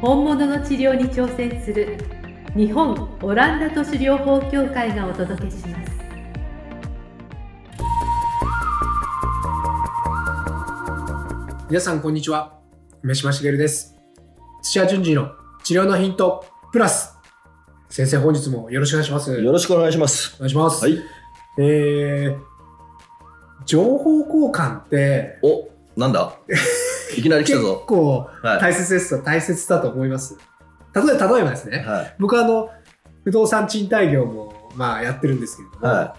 本物の治療に挑戦する日本オランダ都市療法協会がお届けします。皆さんこんにちは。梅島茂です。土屋順次の治療のヒントプラス。先生本日もよろしくお願いします。よろしくお願いします。お願いします、はい。えー、情報交換ってお、なんだ？いきなり来結たぞ。構はい大切ですと大切だと思います例えば例えばですねはい。僕はあの不動産賃貸業もまあやってるんですけれども、は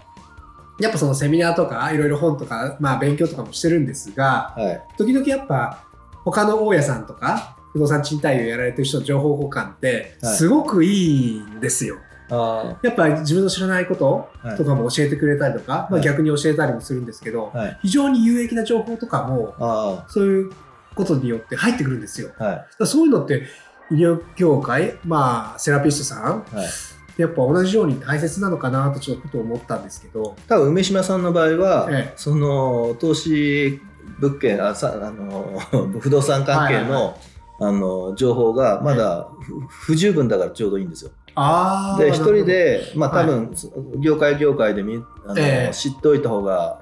やっぱそのセミナーとかいろいろ本とか、まあ、勉強とかもしてるんですがい。はい。時々やっぱ他の大家さんとか不動産賃貸業やられてる人の情報交換ってはいすごくいいんですよ。あやっぱ自分の知らないことはいとかも教えてくれたりとか、まあ、はい逆に教えたりもするんですけど、あ。はい。非常に有益な情報とかもあそういうことによって入ってくるんですよ。はい。らそういうのって医療業界、まあ、セラピストさんはい。やっぱ同じように大切なのかなとちょっと思ったんですけど、多分梅島さんの場合は、ええその投資物件あさあの 不動産関係の、はいはいあの情報がまだ不不十分だからちょうどいいんですよ。あで一人でまあはい多分、業界業界でみあの、ええ知っておいた方が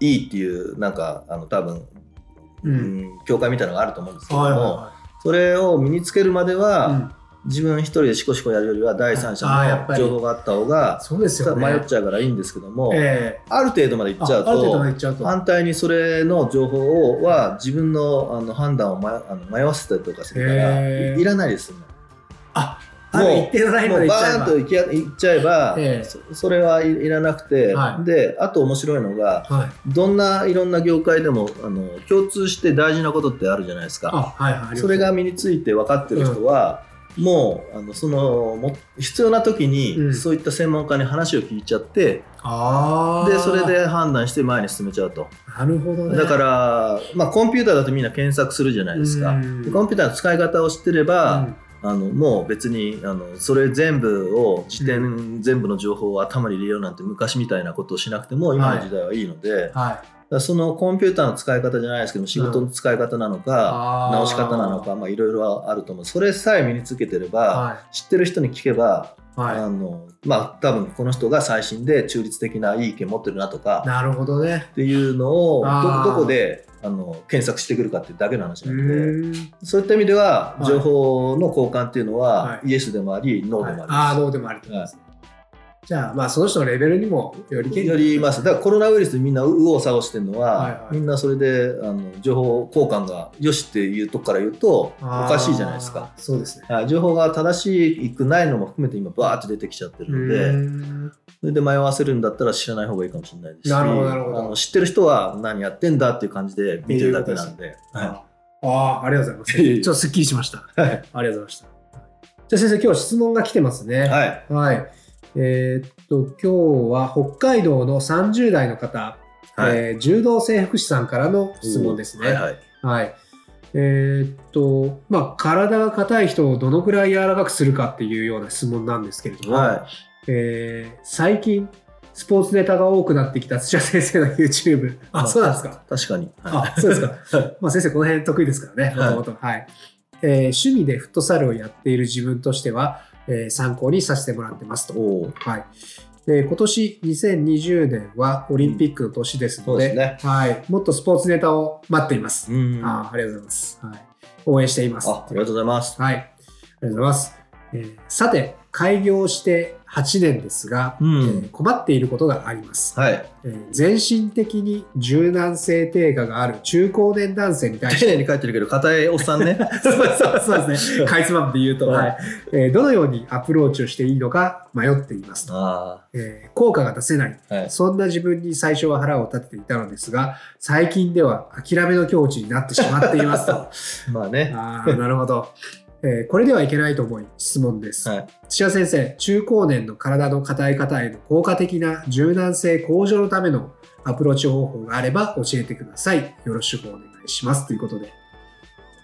いいっていうなんかあの多分、う、うんん、教会みたいなのがあると思うんですけども、はいはそれを身につけるまでいは、自分一人でシコシコやるよりは第三者の情報があった方がそうですよね。迷っちゃうからいいんですけども、ええある程度までいっちゃうと。反対にそれの情報をは自分のあの判断を、ま、あの迷わせたりとかするからいらないですよね。あ、ある一定のラインもうバまでいっちゃえば。ーンといっちゃえば、ええそそれはいいらなくて、はいであと面白いのがはい。どんないろんな業界でもあの共通して大事なことってあるじゃないですか。あ、はいはい。それが身について分かってる人は、もうあのそのも必要な時に、うんそういった専門家に話を聞いちゃってああ。でそれ。で判断して前に進めちゃうと、なるほどね。だから、まあ、コンピューターだとみんな検索するじゃないですか、コンピューターの使い方を知ってれば、うんあのもう別にあのそれ全部を辞典全部の情報を頭に入れようなんて昔みたいなことをしなくても今の時代はいいので、はい。らそのコンピューターの使い方じゃないですけど仕事の使い方なのか、直し方なのか、まあ、いろいろあると思うそれさえ身につけてれば、は知ってる人に聞けば、あのまあ多分この人が最新で中立的ないい意見持ってるなとかい。なるほどね。っていうのをどどこであの検索してくるかっていうだけの話うなので。そういった意味でははい情報の交換っていうのは、はいイエスでもありノーでもありあノーでもありと思いますね。じゃあ、まあ、その人のレベルにもよりす。よりますだからコロナウイルスでみんな右往左往してるのは、はいはいみんなそれであの情報交換がよしっていうとこから言うとおかしいじゃないですか。そうですね。はい情報が正しくないのも含めて今バーッと出てきちゃってるのうで、それで迷わせるんだったら知らない方がいいかもしれないですしなるほどなるほどあの知ってる人は何やってんだっていう感じで見てるだけなんで。はああ、ありがとうございます。ちょっとすっきりしました。あいりがとうございました。じゃあ先生、今日質問が来てますね。はいはい。えーっと、今日は北海道の30代の方、はいえー柔道整復師さんからの質問ですね。はいはいはい。えーっと、まあ、体が硬い人をどのくらい柔らかくするかっていうような質問なんですけれども、はえー最近、スポーツネタが多くなってきた土屋先生の YouTube。あ、そうなんですか。い、確かに。はあ、そうですか。いまあ、先生、この辺得意ですからね、もはいともと。はい。えー趣味でフットサルをやっている自分としては、えー参考にさせてもらってますと。はい。で今年2020年はオリンピックの年ですので、はい、もっとスポーツネタを待っています。うんあーありがとうございます。はい、応援しています。あありがとうございます。はい。ありがとうございます。えーさて、開業して8年ですが、うんえー困っていることがあります。はい。えー全身的に柔軟性低下がある中高年男性に対して、丁寧に書いてるけど、硬いおっさんね。そうそうそうですね。かいつまんで言うと、はいはいえーどのようにアプローチをしていいのか迷っていますと。あえー効果が出せない。あ。はい。そんな自分に最初は腹を立てていたのですが、最近では諦めの境地になってしまっていますと。まあね。ああ、なるほど。えーこれではいけないと思い質問です。はい。土屋先生、中高年の体の硬い方への効果的な柔軟性向上のためのアプローチ方法があれば教えてください。よろしくお願いします。ということで、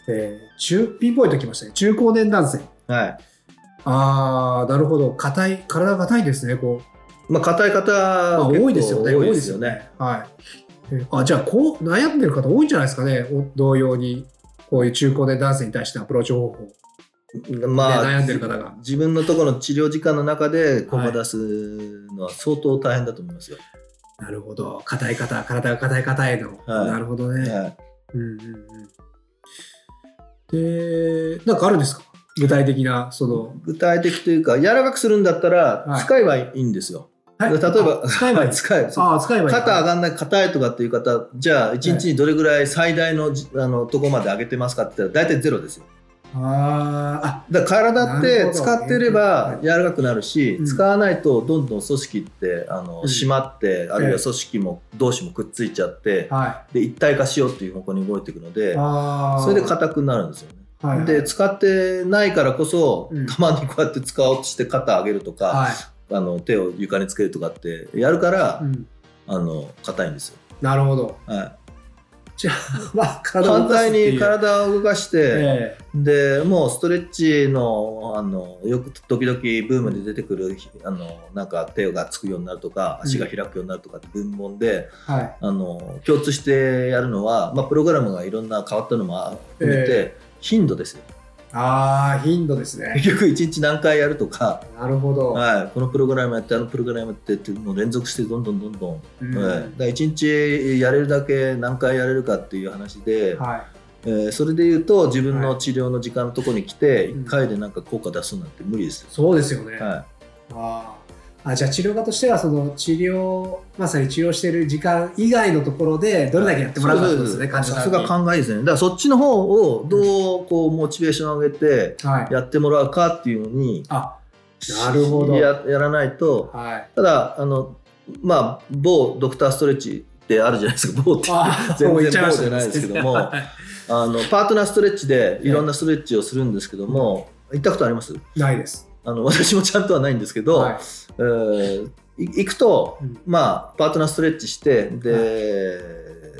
えー中ピンポイントきましたね。中高年男性。はい。ああ、なるほど。硬い、体が硬いですね。こう、まあ、硬い方、まあ、多いですよね。多いですよね。。はい。えーあじゃあこう悩んでる方多いんじゃないですかね。お同様にこういう中高年男性に対してのアプローチ方法。まあ、ね悩んでる方が自分のところの治療時間の中で効果出すのは相当大変だと思いますよ。なるほど。硬い方、体が硬い方への。はいなるほどね。はいうんうんうん。で、なんかあるんですか？具体的な、その。具体的というか、柔らかくするんだったらはい使えばいいんですよ。はい例えば、あ使えばいい。使えああ、使えばいい。肩上がんない硬いとかっていう方じゃあ1日にどれぐらい最大のじあのとこまで上げてますかって言ったら大体ゼロですよあだ体って使ってれはいば柔らかくなるし、うん使わないとどんどん組織ってあの、うん締まってあるいは組織も同士もくっついちゃって、はで一体化しようっていう方向に動いていくのい。で。それで硬くなるんですよね。で使ってないからこそ、うんたまにこうやって使おうとして肩上げるとか、はい。あの手を床につけるとかってやるから、うんあの硬いんですよ。なるほど。はいじゃあ、まあ、体を動反対に体を動かして、えでもうストレッチのあのよく時々ブームで出てくるあのなんか手がつくようになるとか足が開くようになるとかって文門で、えはい。あの共通してやるのは、まあ、プログラムがいろんな変わったのも含めて、え。頻度ですよああ、頻度ですね。結局1日何回やるとか、なるほど。はい、このプログラムやってあのプログラムやってってもう連続してどんどんどんどん、うん。はい、だから1日やれるだけ何回やれるかっていう話で、はえーそれで言うと自分の治療の時間のところに来てうん。1回でなんか効果出すなんて無理ですよ。い。、そうですよね。はあーあじゃあ治療家としてはその治療まさに治療している時間以外のところでどれだけやってもらうかってことですね、患者さんに。考えですね。だからそっちの方をどうこうモチベーションを上げてはい、やってもらうかっていうのにあなるほど。ややらないと。はい。ただあのまあ某ドクターストレッチってあるじゃないですか。某って。あ 全然もう言っちゃいました棒じゃないですけども。は いあのパートナーストレッチでいろんなストレッチをするんですけども、行ったことあります？ないです。あの 私もちゃんとはないんですけど、はい。えーい行くと、うん。まあパートナーストレッチしてで、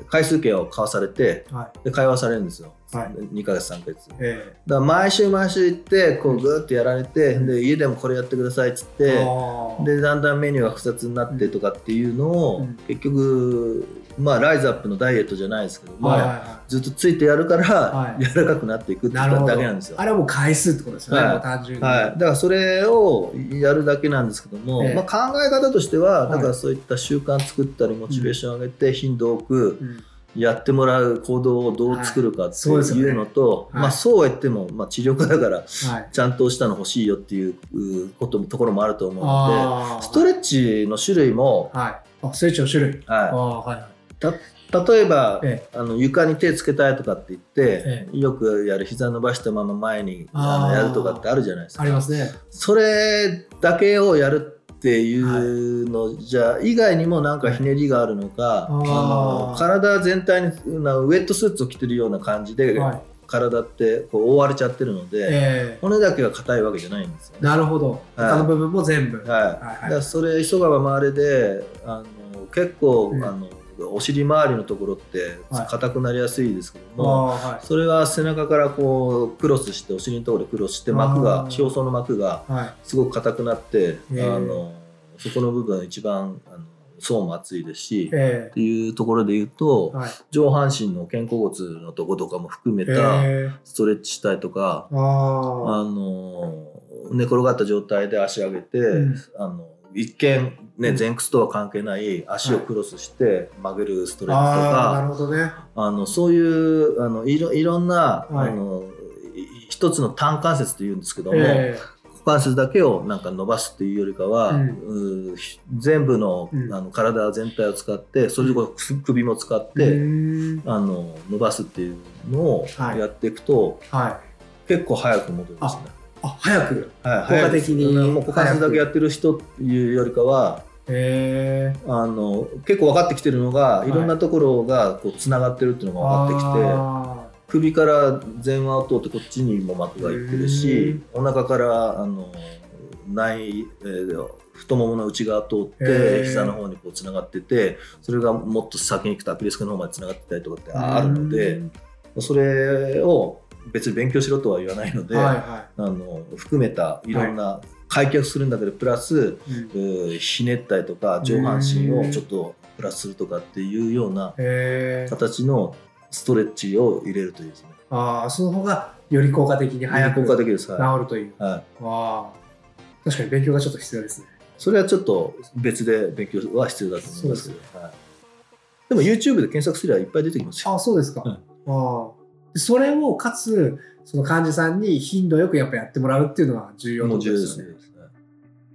回数券を買わされてはい。で会話されるんですよ、はい。2ヶ月3ヶ月。だかえら毎週毎週行ってこうグーッとやられて、で家でもこれやってくださいっつっえて、あー。でだんだんメニューが複雑になってとかっていうのを、うん。結局まあライズアップのダイエットじゃないですけども、はいはいはずっとついてやるから、はい柔らかくなっていくっい。て。だけなんですよあ。れはもう回数ってことですよね、はい単純に。はい、だからそれをやるだけなんですけども、ええまあ、考え方としてははいだからそういった習慣作ったりモチベーション上げて頻度多くうんやってもらう行動をどう作るかっていうのと、はいまあ、そうは言っても、まあ、治療家だからはい。ちゃんとしたの欲しいよっていううことところもあると思うのあでストレッチの種類も、はい。あ、ストレッチの種類。はいはい。い、例えば、えあの床に手つけたいとかって言って、えよくやる膝伸ばしたまま前にあのやるとかってあるじゃないですか。ありますね。それだけをやるっていうのじゃ、以外にもなんかひねりがあるのか、あの体全体になウェットスーツを着てるような感じで、はい。体ってこう覆われちゃってるので、え骨だけが硬いわけじゃないんですよえね。なるほど。他の部分も全部。はいはいだからそれ急がば回れであの結構、うんあのお尻周りのところってはい硬くなりやすいですけどあも、あ、はい。それは背中からこうクロスしてお尻のところでクロスして膜が表層の膜がはい。すごく硬くなって、えあのそこの部分一番あの層も厚いですし、っえていうところで言うと、えはい。上半身の肩甲骨のとことかも含めたええストレッチしたりとか、ああ。あの寝転がった状態で足上げて、うんあの一見、ね、うん。前屈とは関係ない足をクロスして曲げるストレッチとああ、なか、るほどね。あのそういうあのいろいろんな、はい。あのい一つの単関節というんですけども、え関節だけをなんか伸ばすっていうよりかは、うん。全部の,、うん。あの体全体を使ってそれでこう首も使って、うん。あの伸ばすっていうのをはい。やっていくと、はい。結構早く戻るんですね。あ、早く。はい、効果的にもう股関節だけやってる人っていうよりかはへえ。あの結構分かってきてるのが、いい、ろんなところがこうつながってるっていうのが分かってきて。あ首から前腕を通ってこっちにも膜がいってるしお腹からあの内、えー太ももの内側通っへてー膝の方にこうつながっててそれがもっと先に行くとアキレス腱の方までつながってたりとかってーあるのでそれを別に勉強しろとは言わないので、はいはあの含めたいろんな開脚するんだけどプラス、い。うんえーひねったりとか上半身をちょっとプラスするとかっていうような。形のストレッチを入れるというですね。ああ、その方がより効果的に早く効果的です。治はるという。い。はい。ああ。確かに勉強がちょっと必要ですね。それはちょっと別で勉強は必要だと思いますけど。はい、でも YouTube で検索すればいっぱい出てきますよ。あそうですか。うんあそれをかつ、その患者さんに頻度よくやっぱやってもらうっていうのは重要なこともう重要ですよね。ね。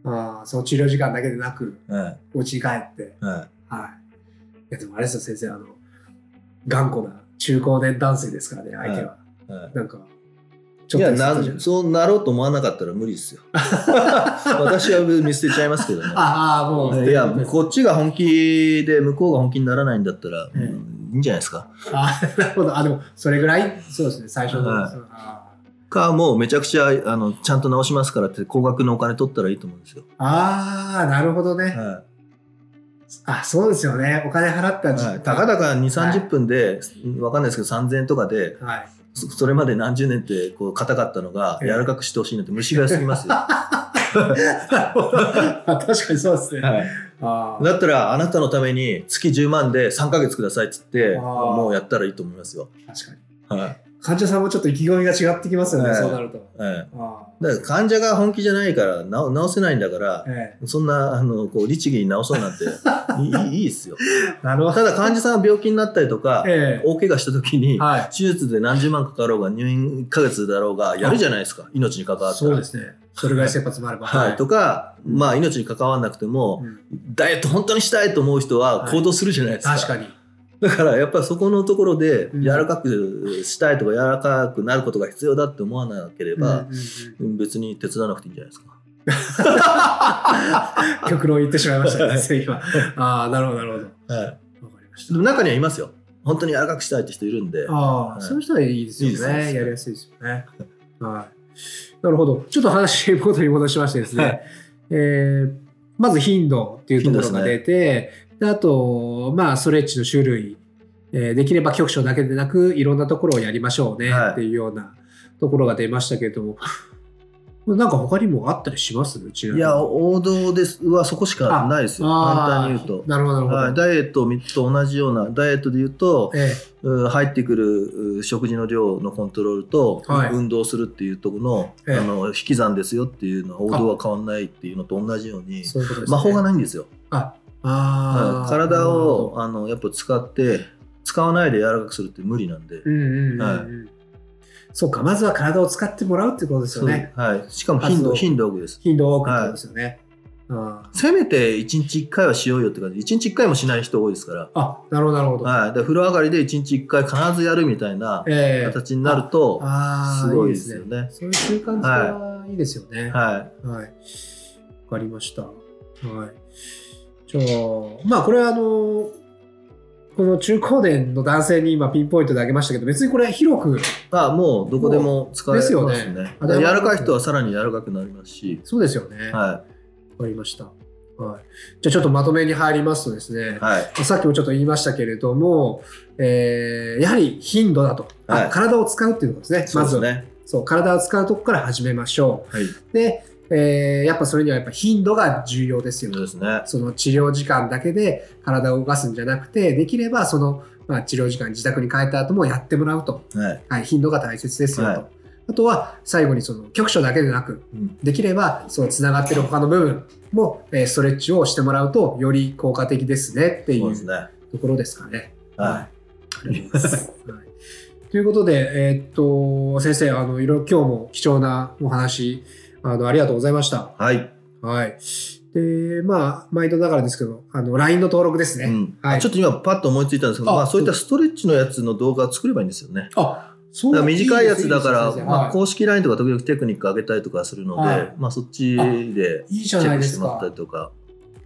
ああ、その治療時間だけでなく、はお家に帰って。い。ははい。いや、でもあれですよ、先生、あの、頑固な中高年男性ですからね、相手は。い。はなんか、ちい、いやなょっとずつじゃん、そうなろうと思わなかったら無理ですよ。私は見捨てちゃいますけどね。ああ、もう、いや、こっちが本気で向こうが本気にならないんだったら、ええうんいいんじゃないですか。あなるほど。あ、でも、それぐらい、そうですね、最初の。はいか、もうめちゃくちゃあのちゃんと直しますからって高額のお金取ったらいいと思うんですよ。あー、なるほどね。はあ、そうですよね。お金払ったい。時はい、たかだか2、30分で、わかんないですけど、3000円とかで、はい。そそれまで何十年ってこう硬かったのがええ柔らかくしてほしいなんて虫が良すぎますよ。確かにそうですね。はいだったらあなたのために月10万で3ヶ月くださいっつってもうやったらいいと思いますよ。確かに。はい患者さんもちょっと意気込みが違ってきますよね、はいそうなると。はい、あだから患者が本気じゃないから治治せないんだからーえそんなあのこう律儀に治そうなんて いいいいですよ。えなるほど。ただ患者さんが病気になったりとかえ大怪我した時にえはい。手術で何十万かかろうが入院1ヶ月だろうがやるじゃないですか命に関わったら。そうですね。それぐらい切羽詰まれば。はい、とか、まあ、命に関わらなくても、うんダイエット本当にしたいと思う人ははい行動するじゃないですか。確かに。だからやっぱりそこのところでうん柔らかくしたいとか柔らかくなることが必要だって思わなければ、別に手伝わなくていいんじゃないですか。極論言ってしまいましたね、先生今。ああ、なるほど、なるほど。はい、わかりましたで。も中にはいますよ。本当に柔らかくしたいって人いるんで。ああ、はいそういう人はいいですよいいですね。ねやりやすいですよね。はい。なるほど。ちょっと話元に戻しましてですね。はいえーまず頻度っていうところが出て、であと、まあ、ストレッチの種類、えーできれば局所だけでなく、いろんなところをやりましょうねはいっていうようなところが出ましたけれども、なんか他にもあったりします？うちいや、王道ですはそこしかないですよ。簡単に言うと。なるほど、なるほど。はい、ダイエットと同じような、ダイエットで言うと、えうん入ってくるう食事の量のコントロールと、はい。運動するっていうところの,、ええ。あの引き算ですよっていうのは王道は変わんないっていうのと同じようにういうね。魔法がないんですよ、あ、あ体をあのやっぱ使って使わないで柔らかくするって無理なんで、うんうんうんうん。はいそうか、まずは体を使ってもらうってことですよね。はい、しかも頻度頻度多くです頻度多くですよね。あせめて1日1回はしようよって感じ1日1回もしない人多いですから、あ、なるほど、なるほど。はい、で風呂上がりで1日1回必ずやるみたいなええ形になると、すごいですよねそういう習慣化はいいですよね。はいはい。わかりました。はい。じゃあ、まあ、これはあの、この中高年の男性に今ピンポイントで挙げましたけど、別にこれ広く、あもうどこでも使えますね。ですよねだから柔らかい人はさらに柔らかくなりますし、そうですよね。わ、はかりました。はい。じゃあちょっとまとめに入りますとですねい。、はい。さっきもちょっと言いましたけれども、えーやはり頻度だと、あはい体を使うっていうことですね。まずはそうね。そう、体を使うとこから始めましょはい。う。で、えーやっぱそれにはやっぱ頻度が重要ですよそうですね。その治療時間だけで体を動かすんじゃなくて、できればその、まあ、治療時間自宅に帰った後もやってもらうと。はい。はい、頻度が大切ですよと。はいあとは最後にその局所だけでなく、うんできればそのつながってる他の部分も、えーストレッチをしてもらうとより効果的ですねっていう。ところですかね。はありがとうございます。はいということで、えーっと、先生、あの、いろいろ今日も貴重なお話あの、ありがとうございました。はい。はい。で、まあ、毎度ながらですけど、あの、LINE の登録ですね。うんはいちょっと今パッと思いついたんですけど、あまあ、そういったストレッチのやつの動画を作ればいいんですよね。あ、そだから短いやつだから、まあ、はい公式 LINE とか時々テクニック上げたりとかするので、はいまあ、そっちでいいじチェゃないですックしてもらったか。りとか、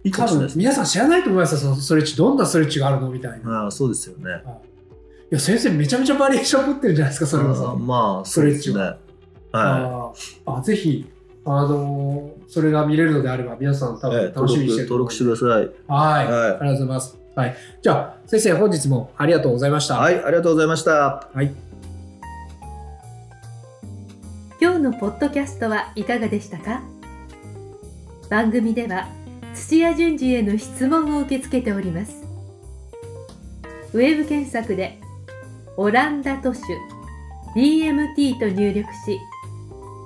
いいかもしれないですね。皆さん知らないと思いますよ、そのストレッチ。どんなストレッチがあるのみたいな。ああそうですよね。いや、先生めちゃめちゃバリエーション持ってるんじゃないですか、それこああそ。まあ、そうですね。はあーあぜひ、あのーそれが見れるのであれば、皆さん多い。分楽しみにしてると登思う録してください。はい、はいありがとうございます。はい。じゃあ、先生、本日もありがとうございました。はい、ありがとうございました。はい。今日のポッドキャストはいかがでしたか？番組では土屋順次への質問を受け付けておりますウェブ検索で「オランダ都市 DMT」と入力し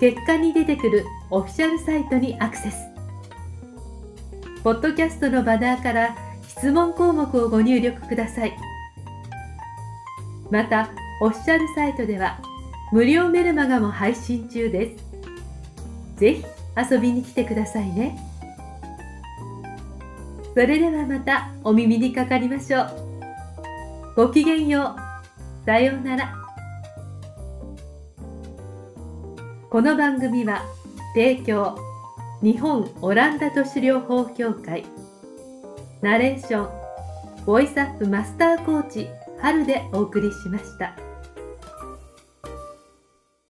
結果に出てくるオフィシャルサイトにアクセスポッドキャストのバナーから質問項目をご入力くださいまたオフィシャルサイトでは無料メルマガも配信中です。ぜひ遊びに来てくださいね。それではまたお耳にかかりましょう。ごきげんよう。さようなら。この番組は提供日本オランダ都市療法協会ナレーションボイスアップマスターコーチ春でお送りしました。